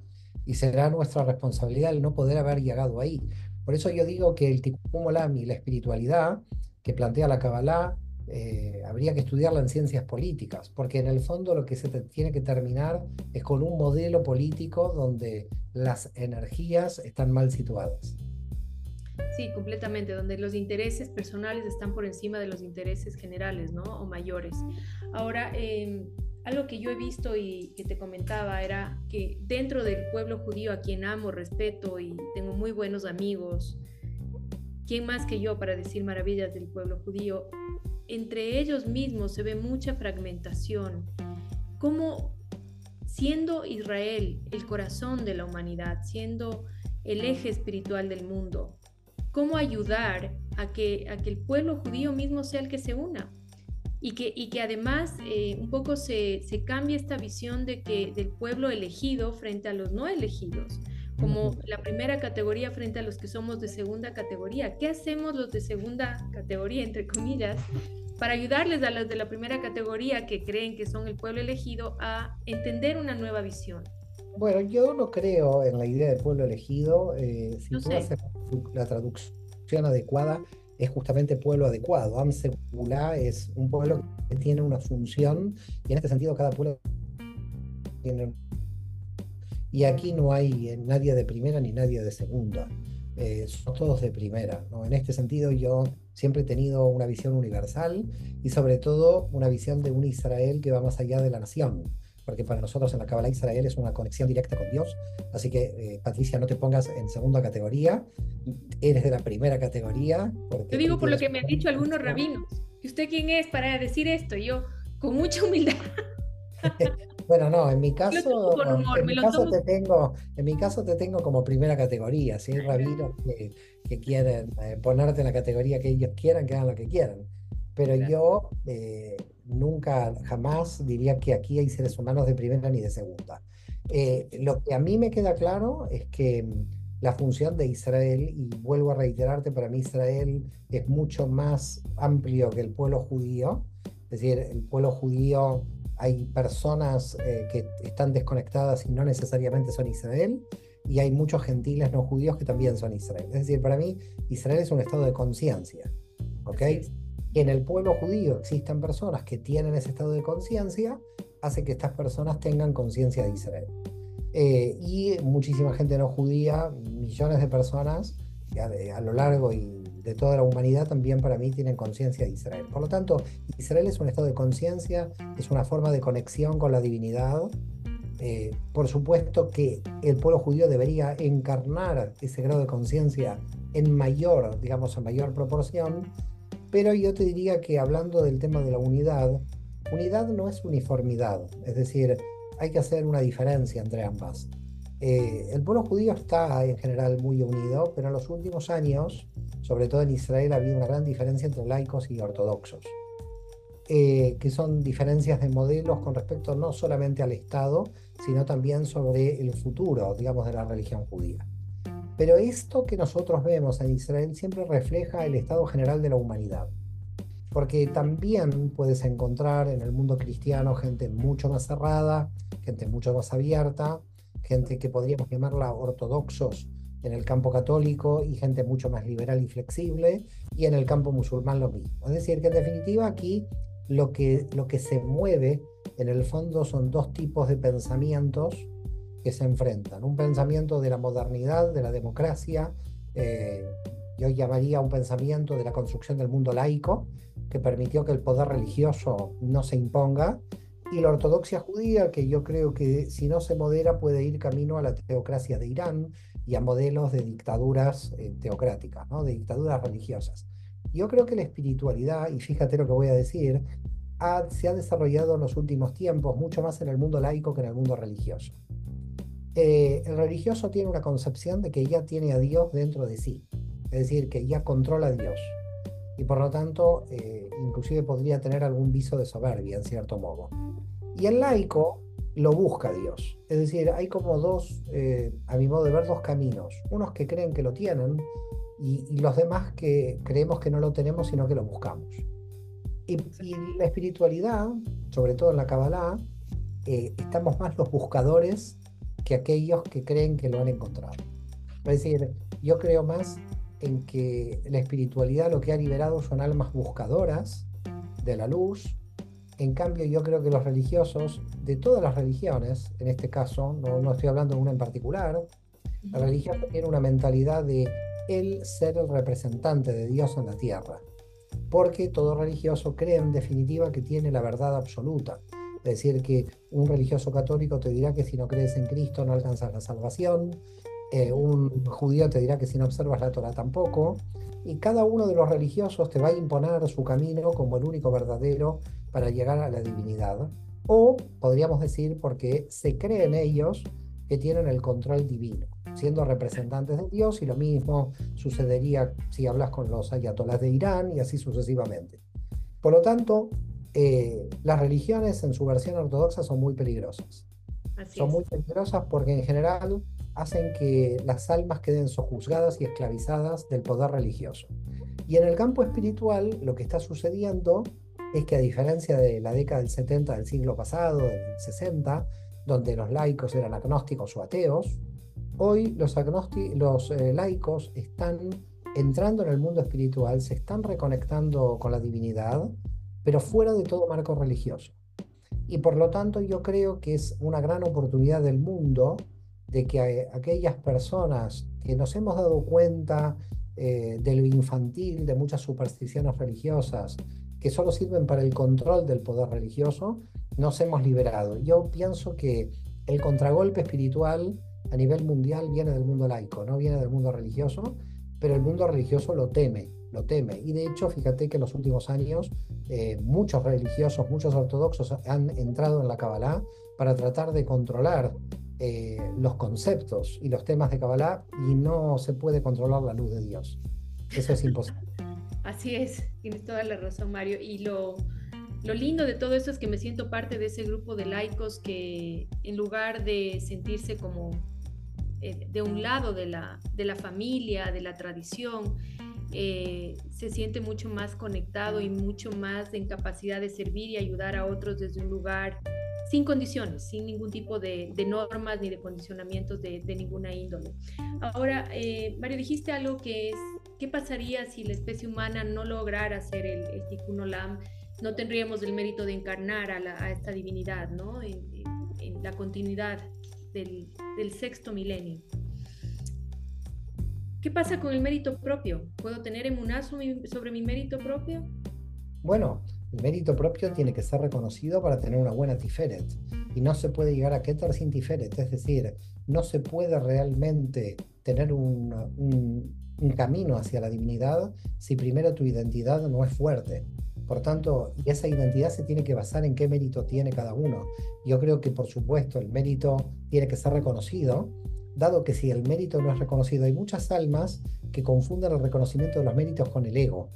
y será nuestra responsabilidad el no poder haber llegado ahí. Por eso yo digo que el Tikkun Olam y la espiritualidad que plantea la Kabbalah eh, habría que estudiarla en ciencias políticas, porque en el fondo lo que se tiene que terminar es con un modelo político donde las energías están mal situadas.
Sí, completamente, donde los intereses personales están por encima de los intereses generales, ¿no? O mayores. Ahora, eh, algo que yo he visto y que te comentaba era que dentro del pueblo judío a quien amo, respeto y tengo muy buenos amigos, ¿quién más que yo para decir maravillas del pueblo judío? Entre ellos mismos se ve mucha fragmentación. Como siendo Israel el corazón de la humanidad, siendo el eje espiritual del mundo, ¿cómo ayudar a que, a que el pueblo judío mismo sea el que se una? Y que, y que además eh, un poco se, se cambia esta visión de que del pueblo elegido frente a los no elegidos, como la primera categoría frente a los que somos de segunda categoría. ¿Qué hacemos los de segunda categoría, entre comillas, para ayudarles a los de la primera categoría que creen que son el pueblo elegido a entender una nueva visión?
Bueno, yo no creo en la idea del pueblo elegido. Eh, si tú haces la traducción adecuada, es justamente pueblo adecuado. Am es un pueblo que tiene una función y en este sentido cada pueblo tiene... Y aquí no hay eh, nadie de primera ni nadie de segunda. Eh, son todos de primera. ¿no? En este sentido yo siempre he tenido una visión universal y sobre todo una visión de un Israel que va más allá de la nación porque para nosotros en la Kabbalah Israel es una conexión directa con Dios. Así que, eh, Patricia, no te pongas en segunda categoría, eres de la primera categoría.
Te digo por lo que me han dicho algunos rabinos. ¿Y usted quién es para decir esto? Yo, con mucha humildad.
Bueno, no, en mi caso, en mi caso te tengo, en mi caso te tengo como primera categoría, si hay rabinos que, que quieren eh, ponerte en la categoría que ellos quieran, que hagan lo que quieran. Pero yo eh, nunca, jamás diría que aquí hay seres humanos de primera ni de segunda. Eh, lo que a mí me queda claro es que mm, la función de Israel, y vuelvo a reiterarte, para mí Israel es mucho más amplio que el pueblo judío, es decir, el pueblo judío hay personas eh, que están desconectadas y no necesariamente son Israel, y hay muchos gentiles no judíos que también son Israel. Es decir, para mí Israel es un estado de conciencia. ¿ok? En el pueblo judío existen personas que tienen ese estado de conciencia, hace que estas personas tengan conciencia de Israel. Eh, y muchísima gente no judía, millones de personas a, a, lo largo y de toda la humanidad también para mí tienen conciencia de Israel. Por lo tanto, Israel es un estado de conciencia, es una forma de conexión con la divinidad. Eh, por supuesto que el pueblo judío debería encarnar ese grado de conciencia en mayor, digamos, en mayor proporción, pero yo te diría que hablando del tema de la unidad, unidad no es uniformidad, es decir, hay que hacer una diferencia entre ambas. Eh, el pueblo judío está en general muy unido, pero en los últimos años, sobre todo en Israel, ha habido una gran diferencia entre laicos y ortodoxos, eh, que son diferencias de modelos con respecto no solamente al Estado, sino también sobre el futuro, digamos, de la religión judía. Pero esto que nosotros vemos en Israel siempre refleja el estado general de la humanidad. Porque también puedes encontrar en el mundo cristiano gente mucho más cerrada, gente mucho más abierta, gente que podríamos llamarla ortodoxos en el campo católico y gente mucho más liberal y flexible, y en el campo musulmán lo mismo. Es decir, que en definitiva aquí lo que, lo que se mueve en el fondo son dos tipos de pensamientos que se enfrentan. Un pensamiento de la modernidad, de la democracia, eh, yo llamaría un pensamiento de la construcción del mundo laico, que permitió que el poder religioso no se imponga, y la ortodoxia judía, que yo creo que si no se modera puede ir camino a la teocracia de Irán y a modelos de dictaduras eh, teocráticas, ¿no? de dictaduras religiosas. Yo creo que la espiritualidad, y fíjate lo que voy a decir, se ha desarrollado en los últimos tiempos mucho más en el mundo laico que en el mundo religioso. Eh, el religioso tiene una concepción de que ya tiene a Dios dentro de sí, es decir, que ya controla a Dios y por lo tanto eh, inclusive podría tener algún viso de soberbia en cierto modo. Y el laico lo busca Dios, es decir, hay como dos, eh, a mi modo de ver, dos caminos, unos que creen que lo tienen y, los demás que creemos que no lo tenemos sino que lo buscamos. Y, la espiritualidad, sobre todo en la Kabbalah, estamos más los buscadores que aquellos que creen que lo han encontrado. Es decir, yo creo más en que la espiritualidad lo que ha liberado son almas buscadoras de la luz. En cambio, yo creo que los religiosos, de todas las religiones, en este caso, no, no estoy hablando de una en particular, la religión tiene una mentalidad de el ser el representante de Dios en la tierra. Porque todo religioso cree en definitiva que tiene la verdad absoluta es decir, que un religioso católico te dirá que si no crees en Cristo no alcanzas la salvación, eh, un judío te dirá que si no observas la Torah tampoco, y cada uno de los religiosos te va a imponer su camino como el único verdadero para llegar a la divinidad. O podríamos decir porque se cree en ellos que tienen el control divino, siendo representantes de Dios, y lo mismo sucedería si hablas con los ayatolás de Irán y así sucesivamente. Por lo tanto, eh, las religiones en su versión ortodoxa son muy peligrosas. son muy peligrosas porque en general hacen que las almas queden sojuzgadas y esclavizadas del poder religioso. Y en el campo espiritual lo que está sucediendo es que a diferencia de la década del 70 del siglo pasado, del 60, donde los laicos eran agnósticos o ateos, hoy los, los eh, laicos están entrando en el mundo espiritual, se están reconectando con la divinidad pero fuera de todo marco religioso. Y por lo tanto yo creo que es una gran oportunidad del mundo de que aquellas personas que nos hemos dado cuenta eh, de lo infantil, de muchas supersticiones religiosas, que solo sirven para el control del poder religioso, nos hemos liberado. Yo pienso que el contragolpe espiritual a nivel mundial viene del mundo laico, no viene del mundo religioso, pero el mundo religioso lo teme, lo teme. Y de hecho, fíjate que en los últimos años eh, muchos religiosos, muchos ortodoxos han entrado en la Kabbalah para tratar de controlar eh, los conceptos y los temas de Kabbalah y no se puede controlar la luz de Dios. Eso es imposible.
Así es, tienes toda la razón, Mario. Y lo, lo lindo de todo esto es que me siento parte de ese grupo de laicos que en lugar de sentirse como eh, de un lado de la, de la familia, de la tradición, eh, se siente mucho más conectado y mucho más en capacidad de servir y ayudar a otros desde un lugar sin condiciones, sin ningún tipo de, normas ni de condicionamientos de, ninguna índole. Ahora, eh, Mario, dijiste algo que es, ¿qué pasaría si la especie humana no lograra hacer el, el Tikkun Olam? No tendríamos el mérito de encarnar a, esta divinidad, ¿no? En, la continuidad del, del sexto milenio. ¿Qué pasa con el mérito propio? ¿Puedo tener emunazo sobre mi mérito propio?
Bueno, el mérito propio tiene que ser reconocido para tener una buena Tiferet. Y no se puede llegar a Keter sin Tiferet. Es decir, no se puede realmente tener un, un, camino hacia la divinidad si primero tu identidad no es fuerte. Por tanto, esa identidad se tiene que basar en qué mérito tiene cada uno. Yo creo que, por supuesto, el mérito tiene que ser reconocido, dado que si el mérito no es reconocido, hay muchas almas que confunden el reconocimiento de los méritos con el ego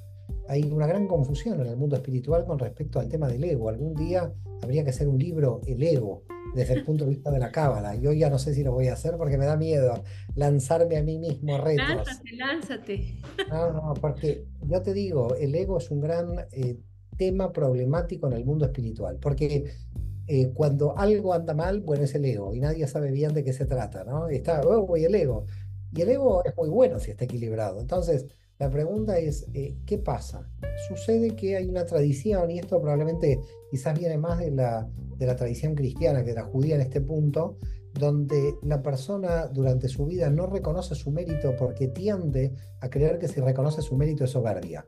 hay una gran confusión en el mundo espiritual con respecto al tema del ego. Algún día habría que hacer un libro, El ego, desde el punto de vista de la cábala. Yo ya no sé si lo voy a hacer porque me da miedo lanzarme a mí mismo retos.
Lánzate, lánzate.
No, no, porque yo te digo, el ego es un gran eh, tema problemático en el mundo espiritual, porque eh, cuando algo anda mal, bueno, es el ego y nadie sabe bien de qué se trata, ¿no? Está, oh, y el ego. Y el ego es muy bueno si está equilibrado. Entonces, la pregunta es, eh, ¿qué pasa? Sucede que hay una tradición, y esto probablemente quizás viene más de la, de la tradición cristiana que de la judía en este punto, donde la persona durante su vida no reconoce su mérito porque tiende a creer que si reconoce su mérito es soberbia.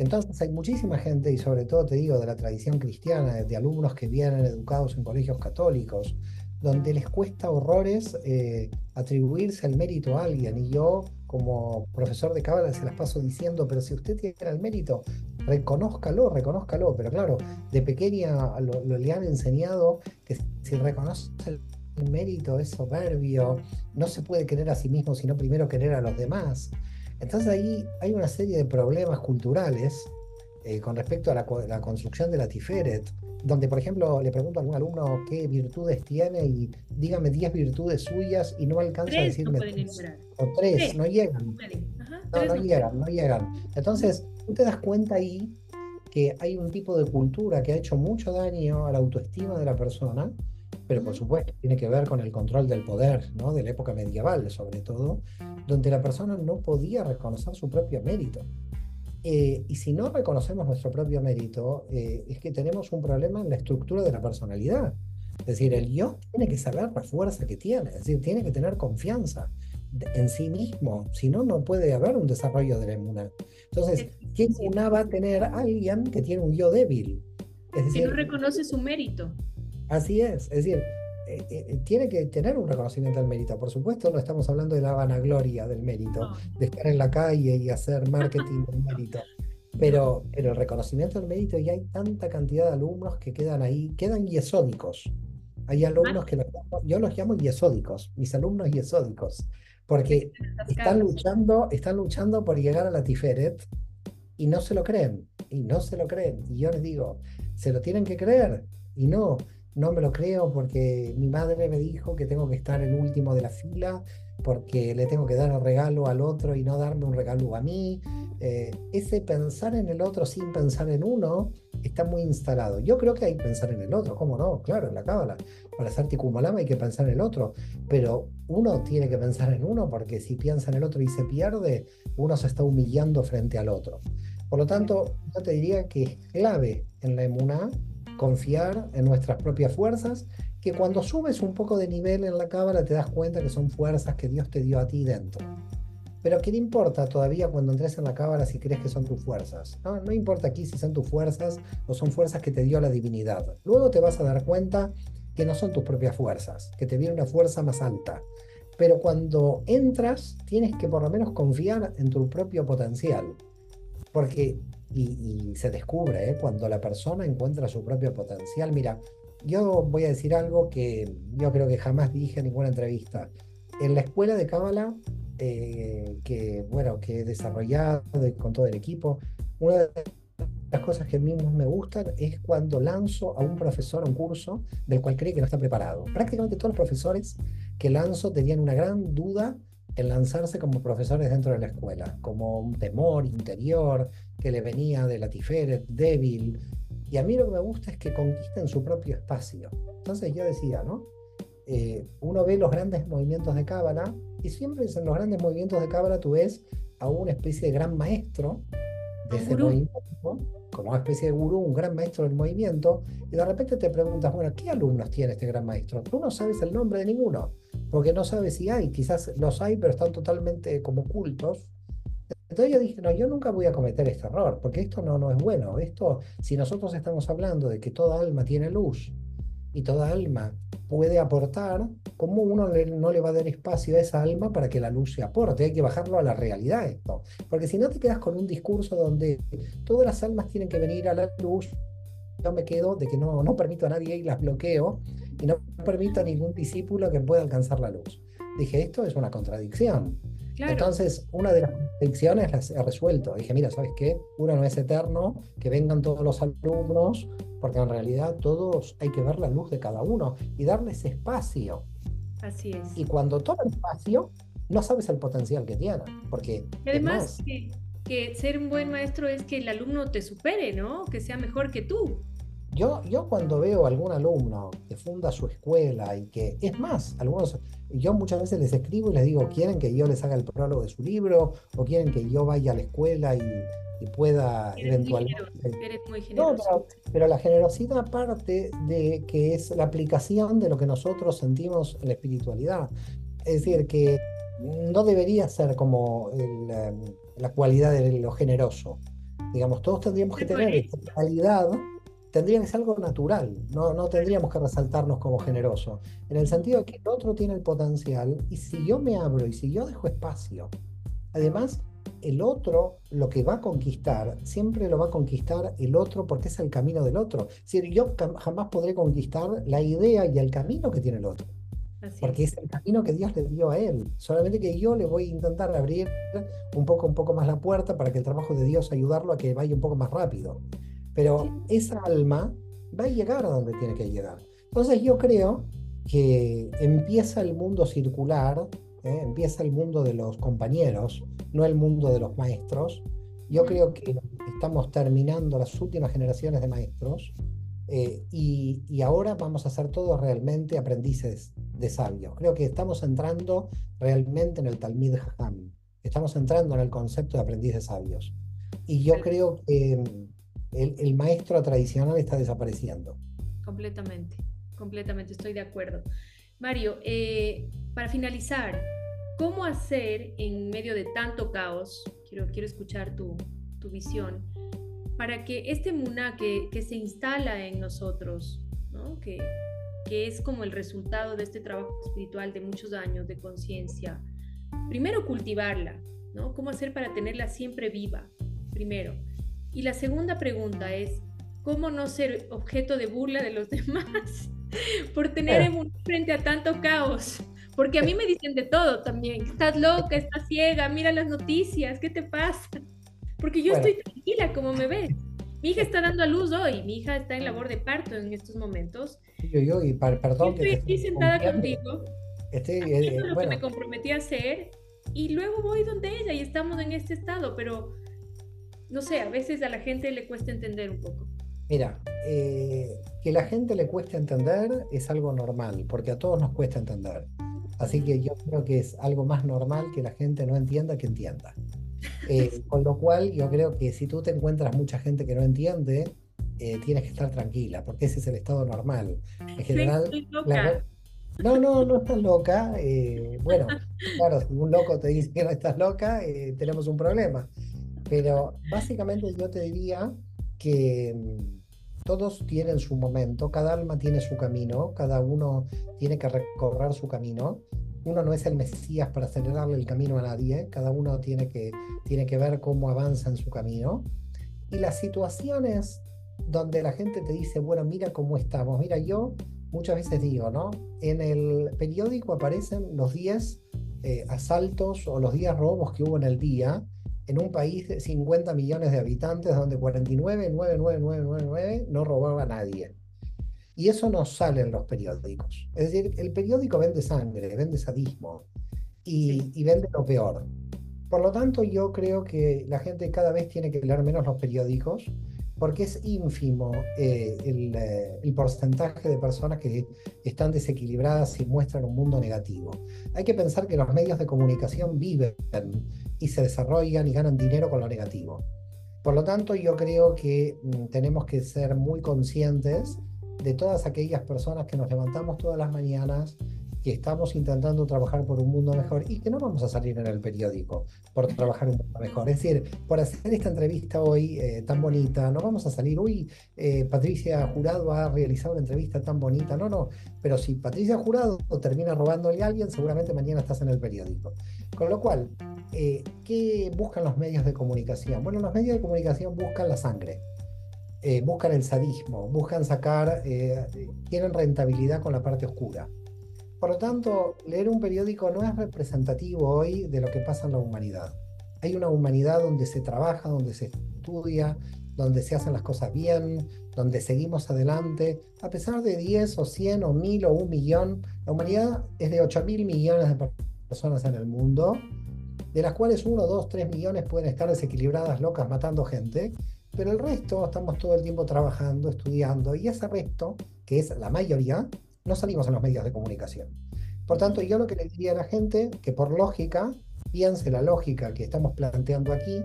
Entonces hay muchísima gente, y sobre todo te digo de la tradición cristiana, de alumnos que vienen educados en colegios católicos, donde les cuesta horrores eh, atribuirse el mérito a alguien. Y yo, como profesor de cábala, se las paso diciendo, pero si usted tiene el mérito, reconózcalo, reconózcalo. Pero claro, de pequeña lo, le han enseñado que si reconoce el mérito es soberbio, no se puede querer a sí mismo, sino primero querer a los demás. Entonces ahí hay una serie de problemas culturales eh, con respecto a la, la, construcción de la Tiferet, donde, por ejemplo, le pregunto a algún alumno qué virtudes tiene y dígame 10 virtudes suyas y no alcanza a decirme o tres, no llegan. no, no. llegan, no llegan. Entonces, tú te das cuenta ahí que hay un tipo de cultura que ha hecho mucho daño a la autoestima de la persona, pero por supuesto tiene que ver con el control del poder, ¿no? de la época medieval sobre todo, donde la persona no podía reconocer su propio mérito. Eh, y si no reconocemos nuestro propio mérito, eh, es que tenemos un problema en la estructura de la personalidad. Es decir, el yo tiene que saber la fuerza que tiene, es decir, tiene que tener confianza en sí mismo, si no, no puede haber un desarrollo de la inmunidad. Entonces, ¿qué inmunidad va a tener alguien que tiene un yo débil?
Es decir, si no reconoce su mérito.
Así es, es decir, eh, eh, tiene que tener un reconocimiento al mérito. Por supuesto, no estamos hablando de la vanagloria del mérito, de estar en la calle y hacer marketing del mérito. Pero, pero el reconocimiento del mérito, y hay tanta cantidad de alumnos que quedan ahí, quedan yesódicos. Hay alumnos que yo los llamo yesódicos, mis alumnos yesódicos, porque están luchando, están luchando por llegar a la Tiferet y no se lo creen, y no se lo creen. Y yo les digo, se lo tienen que creer, y no, no me lo creo porque mi madre me dijo que tengo que estar el último de la fila porque le tengo que dar el regalo al otro y no darme un regalo a mí. Eh, ese pensar en el otro sin pensar en uno está muy instalado. Yo creo que hay que pensar en el otro, ¿cómo no? Claro, en la cábala. Para hacer ticumalama hay que pensar en el otro, pero uno tiene que pensar en uno porque si piensa en el otro y se pierde, uno se está humillando frente al otro. Por lo tanto, yo te diría que es clave en la emuná confiar en nuestras propias fuerzas, que cuando subes un poco de nivel en la cámara te das cuenta que son fuerzas que Dios te dio a ti dentro. Pero ¿qué le importa todavía cuando entres en la cámara si crees que son tus fuerzas? No, no importa aquí si son tus fuerzas o son fuerzas que te dio la divinidad. Luego te vas a dar cuenta que no son tus propias fuerzas, que te viene una fuerza más alta. Pero cuando entras, tienes que por lo menos confiar en tu propio potencial. porque, y, se descubre, ¿eh? cuando la persona encuentra su propio potencial. Mira, yo voy a decir algo que yo creo que jamás dije en ninguna entrevista. En la escuela de Cábala, eh, que, bueno, que he desarrollado con todo el equipo, una de las cosas que a mí me gustan es cuando lanzo a un profesor a un curso del cual cree que no está preparado. Prácticamente todos los profesores que lanzo tenían una gran duda en lanzarse como profesores dentro de la escuela, como un temor interior que le venía de la Tiferet, débil. Y a mí lo que me gusta es que conquisten su propio espacio. Entonces yo decía, ¿no? Eh, uno ve los grandes movimientos de Cábala y siempre en los grandes movimientos de Cábala tú ves a una especie de gran maestro de ese movimiento, como una especie de gurú, un gran maestro del movimiento, y de repente te preguntas, bueno, ¿qué alumnos tiene este gran maestro? Tú no sabes el nombre de ninguno, porque no sabes si hay, quizás los hay, pero están totalmente como ocultos. Entonces yo dije, no, yo nunca voy a cometer este error, porque esto no, no es bueno. Esto, si nosotros estamos hablando de que toda alma tiene luz y toda alma puede aportar, ¿cómo uno no le va a dar espacio a esa alma para que la luz se aporte? Hay que bajarlo a la realidad esto. Porque si no te quedas con un discurso donde todas las almas tienen que venir a la luz, yo me quedo de que no, no permito a nadie y las bloqueo y no permito a ningún discípulo que pueda alcanzar la luz. Dije, esto es una contradicción. Entonces, una de las contradicciones las he resuelto. Dije, mira, ¿sabes qué? Uno no es eterno, que vengan todos los alumnos, porque en realidad todos hay que ver la luz de cada uno y darles espacio.
Así es.
Y cuando toman espacio, no sabes el potencial que tienen, porque...
además, que, que, ser un buen maestro es que el alumno te supere, ¿no? Que sea mejor que tú.
Yo, yo cuando veo a algún alumno que funda su escuela y que, es más, algunos, yo muchas veces les escribo y les digo, ¿quieren que yo les haga el prólogo de su libro? ¿O quieren que yo vaya a la escuela y, pueda eventualmente...
eres muy generoso.
pero, la generosidad parte de que es la aplicación de lo que nosotros sentimos en la espiritualidad. Es decir, que no debería ser como la cualidad de lo generoso. Digamos, todos tendríamos que tener esta calidad tendría que ser algo natural, no, no tendríamos que resaltarnos como generosos, en el sentido de que el otro tiene el potencial y si yo me abro y si yo dejo espacio, además el otro lo que va a conquistar, siempre lo va a conquistar el otro porque es el camino del otro. Es decir, yo jamás podré conquistar la idea y el camino que tiene el otro. porque es. el camino que Dios le dio a él. Solamente que yo le voy a intentar abrir un poco, un poco más la puerta para que el trabajo de Dios ayudarlo a que vaya un poco más rápido. Pero esa alma va a llegar a donde tiene que llegar. Entonces yo creo que empieza el mundo circular, ¿eh? empieza el mundo de los compañeros, no el mundo de los maestros. Yo creo que estamos terminando las últimas generaciones de maestros eh, y, y, ahora vamos a ser todos realmente aprendices de sabios. Creo que estamos entrando realmente en el Talmid Jajam. Estamos entrando en el concepto de aprendiz de sabios. Y yo creo que el, maestro tradicional está desapareciendo.
Completamente, completamente, estoy de acuerdo. Mario, eh, para finalizar, ¿cómo hacer en medio de tanto caos? Quiero, quiero escuchar tu, tu visión, para que este muná que, que se instala en nosotros, ¿no? que, que es como el resultado de este trabajo espiritual de muchos años de conciencia, primero cultivarla, ¿no? ¿Cómo hacer para tenerla siempre viva? Primero. Y la segunda pregunta es, ¿cómo no ser objeto de burla de los demás por tener frente a tanto caos? Porque a mí me dicen de todo también, estás loca, estás ciega, mira las noticias, ¿qué te pasa? Porque yo estoy tranquila como me ves. Mi hija está dando a luz hoy, mi hija está en labor de parto en estos momentos.
Yo, yo, y perdón.
estoy aquí sentada contigo. Estoy, eh, lo que me comprometí a hacer y luego voy donde ella y estamos en este estado, pero no sé, a veces a la gente le cuesta entender un poco.
Mira, eh, que la gente le cueste entender es algo normal, porque a todos nos cuesta entender. Así que yo creo que es algo más normal que la gente no entienda que entienda. Eh, con lo cual yo creo que si tú te encuentras mucha gente que no entiende, eh, tienes que estar tranquila, porque ese es el estado normal. En general, no, no, no estás loca. bueno, claro, si un loco te dice que no estás loca, tenemos un problema. Pero básicamente yo te diría que mm, todos tienen su momento, cada alma tiene su camino, cada uno tiene que recorrer su camino uno no es el Mesías para acelerarle el camino a nadie, cada uno tiene que, tiene que ver cómo avanza en su camino. Y las situaciones donde la gente te dice, bueno, mira cómo estamos, mira, yo muchas veces digo, ¿no? En el periódico aparecen los 10 eh, asaltos o los 10 robos que hubo en el día en un país de 50 millones de habitantes donde 49,99999 no robaba a nadie. Y eso no sale en los periódicos. Es decir, el periódico vende sangre, vende sadismo y, y vende lo peor. Por lo tanto, yo creo que la gente cada vez tiene que leer menos los periódicos porque es ínfimo eh, eh, el, porcentaje de personas que están desequilibradas y muestran un mundo negativo. Hay que pensar que los medios de comunicación viven y se desarrollan y ganan dinero con lo negativo. Por lo tanto, yo creo que mm, tenemos que ser muy conscientes de todas aquellas personas que nos levantamos todas las mañanas que estamos intentando trabajar por un mundo mejor y que no vamos a salir en el periódico por trabajar un mundo mejor. Es decir, por hacer esta entrevista hoy eh, tan bonita, no vamos a salir, uy, eh, Patricia Jurado ha realizado una entrevista tan bonita. No, no, pero si Patricia Jurado termina robándole a alguien, seguramente mañana estás en el periódico. Con lo cual, eh, ¿qué buscan los medios de comunicación? Bueno, los medios de comunicación buscan la sangre. buscan el sadismo, buscan sacar, tienen rentabilidad con la parte oscura. Por lo tanto, leer un periódico no es representativo hoy de lo que pasa en la humanidad. Hay una humanidad donde se trabaja, donde se estudia, donde se hacen las cosas bien, donde seguimos adelante. A pesar de 10 o 100 o 1000 o un millón, la humanidad es de 8 mil millones de personas en el mundo, de las cuales 1, 2, 3 millones pueden estar desequilibradas, locas, matando gente, pero el resto estamos todo el tiempo trabajando, estudiando, y ese resto, que es la mayoría, no salimos en los medios de comunicación. Por tanto, yo lo que le diría a la gente, que por lógica, piense la lógica que estamos planteando aquí,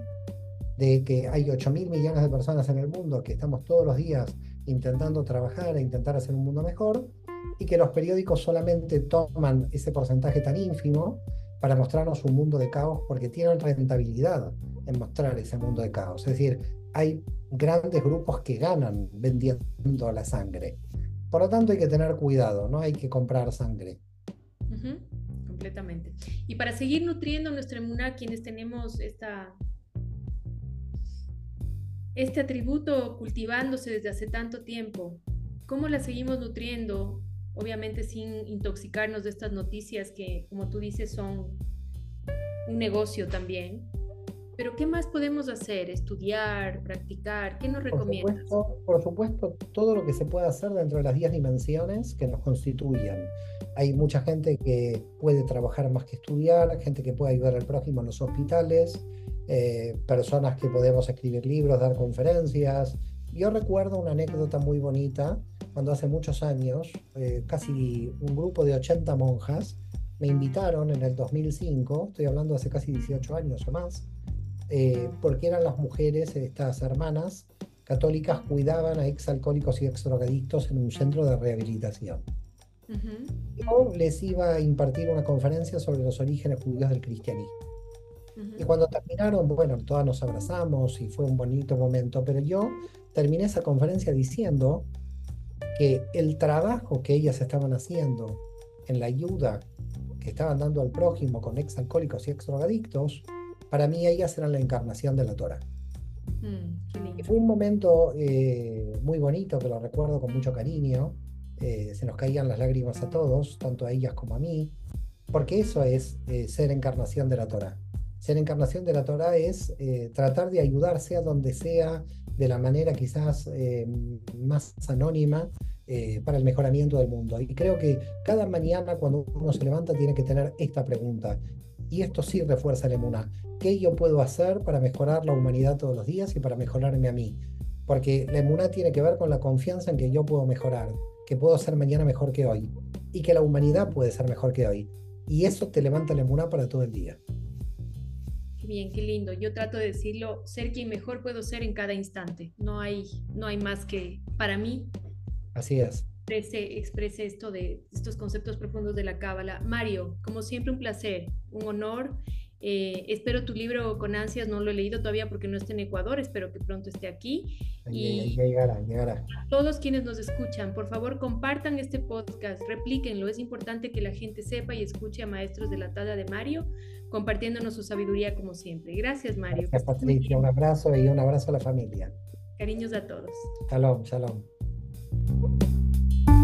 de que hay 8 mil millones de personas en el mundo que estamos todos los días intentando trabajar e intentar hacer un mundo mejor, y que los periódicos solamente toman ese porcentaje tan ínfimo para mostrarnos un mundo de caos porque tienen rentabilidad en mostrar ese mundo de caos. Es decir, hay grandes grupos que ganan vendiendo la sangre. Por lo tanto, hay que tener cuidado, no hay que comprar sangre.
Completamente. Y para seguir nutriendo nuestra emuná, quienes tenemos esta, este atributo cultivándose desde hace tanto tiempo, ¿cómo la seguimos nutriendo? Obviamente sin intoxicarnos de estas noticias que, como tú dices, son un negocio también. Pero ¿qué más podemos hacer? ¿Estudiar, practicar? ¿Qué nos recomiendas?
Por supuesto, todo lo que se puede hacer dentro de las 10 dimensiones que nos constituyan. Hay mucha gente que puede trabajar más que estudiar, gente que puede ayudar al prójimo en los hospitales, eh, personas que podemos escribir libros, dar conferencias. Yo recuerdo una anécdota muy bonita cuando hace muchos años, eh, casi un grupo de 80 monjas me invitaron en el 2005, estoy hablando hace casi 18 años o más, eh, porque eran las mujeres, estas hermanas católicas, cuidaban a exalcohólicos y exdrogadictos en un centro de rehabilitación. Yo les iba a impartir una conferencia sobre los orígenes judíos del cristianismo. Y cuando terminaron, bueno, todas nos abrazamos y fue un bonito momento, pero yo terminé esa conferencia diciendo que el trabajo que ellas estaban haciendo en la ayuda que estaban dando al prójimo con exalcohólicos y exdrogadictos para mí ellas eran la encarnación de la Torah. Mm, fue un momento eh, muy bonito que lo recuerdo con mucho cariño. Eh, se nos caían las lágrimas a todos, tanto a ellas como a mí, porque eso es eh, ser encarnación de la Torah. Ser encarnación de la Torah es tratar de ayudarse a donde sea, de la manera quizás más anónima, para el mejoramiento del mundo. Y creo que cada mañana cuando uno se levanta tiene que tener esta pregunta y esto sí refuerza la emuna. ¿Qué yo puedo hacer para mejorar la humanidad todos los días y para mejorarme a mí? Porque la emuna tiene que ver con la confianza en que yo puedo mejorar, que puedo ser mañana mejor que hoy y que la humanidad puede ser mejor que hoy. Y eso te levanta la emuna para todo el día.
Bien, qué lindo. Yo trato de decirlo, ser quien mejor puedo ser en cada instante. No hay, no hay más que para mí.
Así es
exprese, exprese esto de estos conceptos profundos de la Cábala. Mario, como siempre un placer, un honor. Eh, espero tu libro con ansias, no lo he leído todavía porque no está en Ecuador, espero que pronto esté aquí.
y llegará, llegará.
todos quienes nos escuchan, por favor compartan este podcast, replíquenlo, es importante que la gente sepa y escuche a Maestros de la Tada de Mario, compartiéndonos su sabiduría como siempre. Gracias Mario.
Gracias Patricia, un abrazo y un abrazo a la familia.
Cariños a todos.
Shalom, shalom. Música